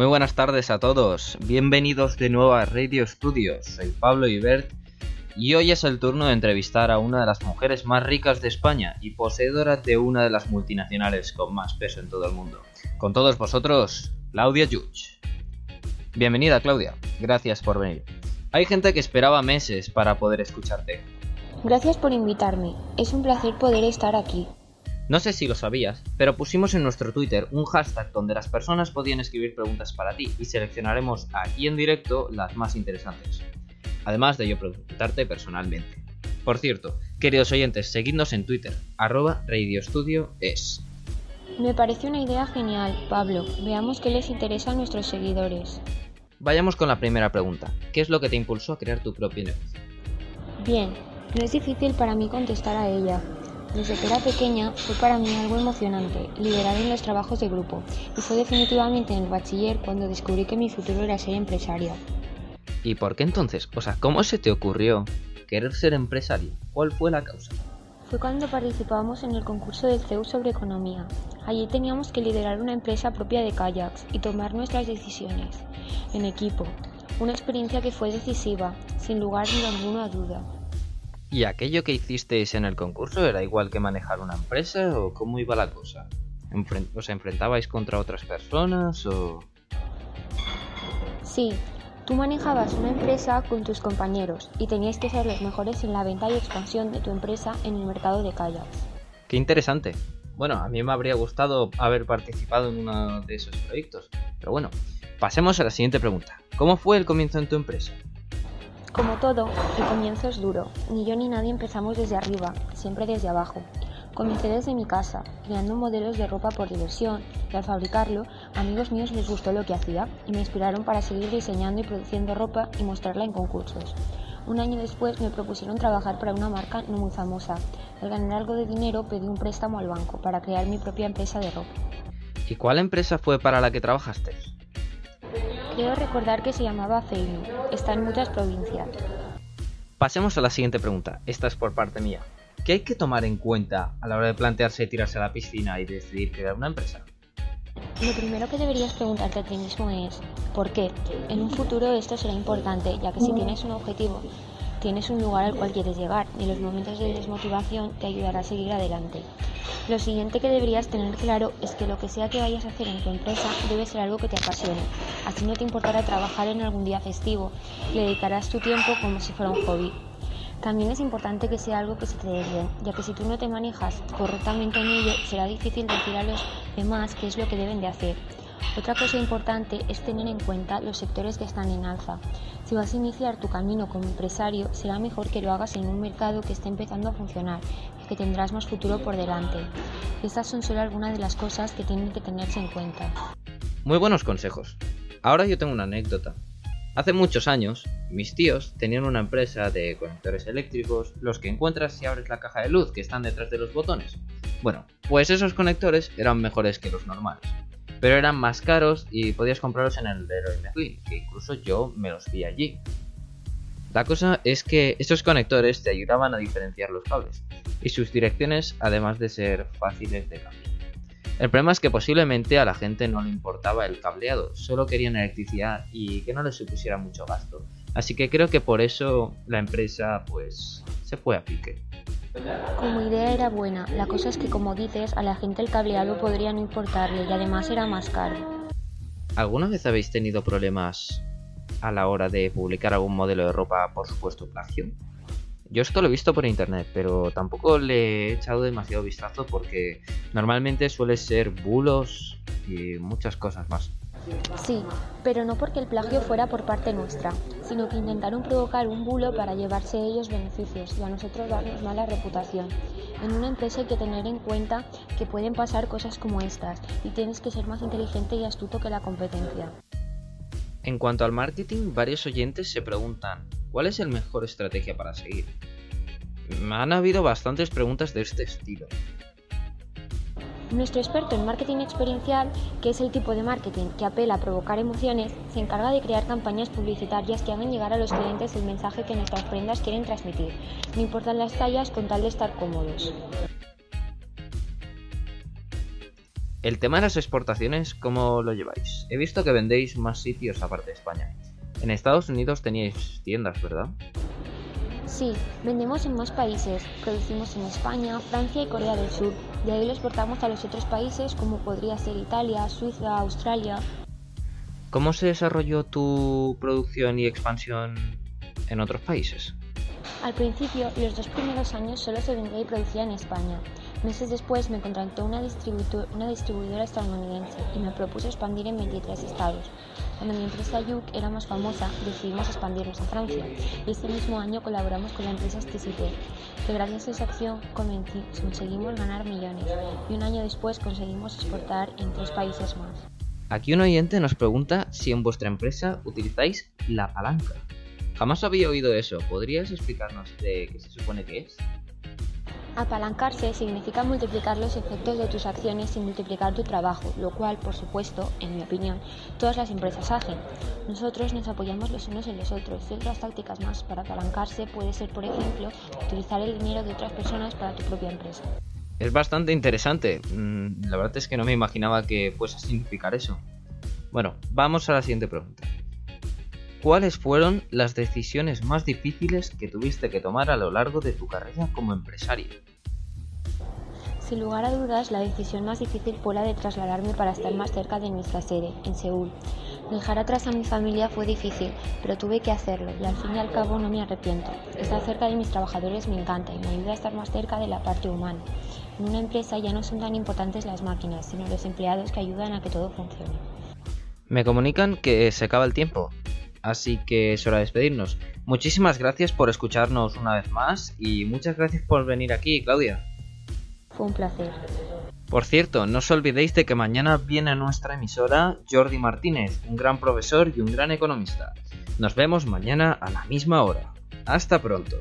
Muy buenas tardes a todos, bienvenidos de nuevo a Radio Studios, soy Pablo Ibert y hoy es el turno de entrevistar a una de las mujeres más ricas de España y poseedora de una de las multinacionales con más peso en todo el mundo. Con todos vosotros, Claudia Yuch. Bienvenida Claudia, gracias por venir. Hay gente que esperaba meses para poder escucharte. Gracias por invitarme, es un placer poder estar aquí. No sé si lo sabías, pero pusimos en nuestro Twitter un hashtag donde las personas podían escribir preguntas para ti y seleccionaremos aquí en directo las más interesantes. Además de yo preguntarte personalmente. Por cierto, queridos oyentes, seguidnos en Twitter, arroba radiostudio es. Me parece una idea genial, Pablo. Veamos qué les interesa a nuestros seguidores. Vayamos con la primera pregunta. ¿Qué es lo que te impulsó a crear tu propio negocio? Bien, no es difícil para mí contestar a ella. Desde que era pequeña fue para mí algo emocionante liderar en los trabajos de grupo y fue definitivamente en el bachiller cuando descubrí que mi futuro era ser empresaria. ¿Y por qué entonces? O sea, ¿cómo se te ocurrió querer ser empresario? ¿Cuál fue la causa? Fue cuando participábamos en el concurso del CEU sobre economía. Allí teníamos que liderar una empresa propia de kayaks y tomar nuestras decisiones en equipo. Una experiencia que fue decisiva, sin lugar ni ninguna duda. ¿Y aquello que hicisteis en el concurso era igual que manejar una empresa o cómo iba la cosa? ¿Os enfrentabais contra otras personas o...? Sí, tú manejabas una empresa con tus compañeros y tenías que ser los mejores en la venta y expansión de tu empresa en el mercado de kayaks. ¡Qué interesante! Bueno, a mí me habría gustado haber participado en uno de esos proyectos. Pero bueno, pasemos a la siguiente pregunta. ¿Cómo fue el comienzo en tu empresa? Como todo, el comienzo es duro. Ni yo ni nadie empezamos desde arriba, siempre desde abajo. Comencé desde mi casa, creando modelos de ropa por diversión, y al fabricarlo, amigos míos les gustó lo que hacía y me inspiraron para seguir diseñando y produciendo ropa y mostrarla en concursos. Un año después me propusieron trabajar para una marca no muy famosa. Al ganar algo de dinero pedí un préstamo al banco para crear mi propia empresa de ropa. ¿Y cuál empresa fue para la que trabajaste? Quiero recordar que se llamaba Feinu. Está en muchas provincias. Pasemos a la siguiente pregunta. Esta es por parte mía. ¿Qué hay que tomar en cuenta a la hora de plantearse tirarse a la piscina y decidir crear una empresa? Lo primero que deberías preguntarte a ti mismo es ¿por qué? En un futuro esto será importante, ya que si tienes un objetivo, tienes un lugar al cual quieres llegar y los momentos de desmotivación te ayudará a seguir adelante. Lo siguiente que deberías tener claro es que lo que sea que vayas a hacer en tu empresa debe ser algo que te apasione. Así no te importará trabajar en algún día festivo le dedicarás tu tiempo como si fuera un hobby. También es importante que sea algo que se te dé bien, ya que si tú no te manejas correctamente en ello, será difícil decir a los demás qué es lo que deben de hacer. Otra cosa importante es tener en cuenta los sectores que están en alza. Si vas a iniciar tu camino como empresario, será mejor que lo hagas en un mercado que esté empezando a funcionar y que tendrás más futuro por delante. Estas son solo algunas de las cosas que tienen que tenerse en cuenta. Muy buenos consejos. Ahora yo tengo una anécdota. Hace muchos años, mis tíos tenían una empresa de conectores eléctricos, los que encuentras si abres la caja de luz que están detrás de los botones. Bueno, pues esos conectores eran mejores que los normales pero eran más caros y podías comprarlos en el Leroy Merlin, que incluso yo me los vi allí. La cosa es que estos conectores te ayudaban a diferenciar los cables y sus direcciones además de ser fáciles de cambiar. El problema es que posiblemente a la gente no le importaba el cableado, solo querían electricidad y que no les supusiera mucho gasto. Así que creo que por eso la empresa pues se fue a pique. Como idea era buena, la cosa es que como dices, a la gente el cableado podría no importarle y además era más caro. ¿Alguna vez habéis tenido problemas a la hora de publicar algún modelo de ropa por supuesto plagio? Yo esto lo he visto por internet, pero tampoco le he echado demasiado vistazo porque normalmente suele ser bulos y muchas cosas más. Sí, pero no porque el plagio fuera por parte nuestra, sino que intentaron provocar un bulo para llevarse ellos beneficios y a nosotros darnos mala reputación. En una empresa hay que tener en cuenta que pueden pasar cosas como estas y tienes que ser más inteligente y astuto que la competencia. En cuanto al marketing, varios oyentes se preguntan, ¿cuál es el mejor estrategia para seguir? Han habido bastantes preguntas de este estilo. Nuestro experto en marketing experiencial, que es el tipo de marketing que apela a provocar emociones, se encarga de crear campañas publicitarias que hagan llegar a los clientes el mensaje que nuestras prendas quieren transmitir, no importan las tallas con tal de estar cómodos. El tema de las exportaciones, ¿cómo lo lleváis? He visto que vendéis más sitios aparte de España. En Estados Unidos teníais tiendas, ¿verdad? Sí, vendemos en más países. Producimos en España, Francia y Corea del Sur. De ahí lo exportamos a los otros países como podría ser Italia, Suiza, Australia. ¿Cómo se desarrolló tu producción y expansión en otros países? Al principio, los dos primeros años solo se vendía y producía en España. Meses después me contrató una, una distribuidora estadounidense y me propuso expandir en 23 estados. Cuando mi empresa Yuk era más famosa, decidimos expandirnos a Francia y este mismo año colaboramos con la empresa Stisite, que gracias a esa acción conseguimos ganar millones y un año después conseguimos exportar en tres países más. Aquí un oyente nos pregunta si en vuestra empresa utilizáis la palanca. Jamás había oído eso. ¿Podrías explicarnos de qué se supone que es? Apalancarse significa multiplicar los efectos de tus acciones y multiplicar tu trabajo, lo cual, por supuesto, en mi opinión, todas las empresas hacen. Nosotros nos apoyamos los unos en los otros y otras tácticas más para apalancarse puede ser, por ejemplo, utilizar el dinero de otras personas para tu propia empresa. Es bastante interesante. Mm, la verdad es que no me imaginaba que fuese a significar eso. Bueno, vamos a la siguiente pregunta. ¿Cuáles fueron las decisiones más difíciles que tuviste que tomar a lo largo de tu carrera como empresario? Sin lugar a dudas, la decisión más difícil fue la de trasladarme para estar más cerca de nuestra sede, en Seúl. Dejar atrás a mi familia fue difícil, pero tuve que hacerlo y al fin y al cabo no me arrepiento. Estar cerca de mis trabajadores me encanta y me ayuda a estar más cerca de la parte humana. En una empresa ya no son tan importantes las máquinas, sino los empleados que ayudan a que todo funcione. Me comunican que se acaba el tiempo. Así que es hora de despedirnos. Muchísimas gracias por escucharnos una vez más y muchas gracias por venir aquí, Claudia. Un placer. Por cierto, no os olvidéis de que mañana viene a nuestra emisora Jordi Martínez, un gran profesor y un gran economista. Nos vemos mañana a la misma hora. Hasta pronto.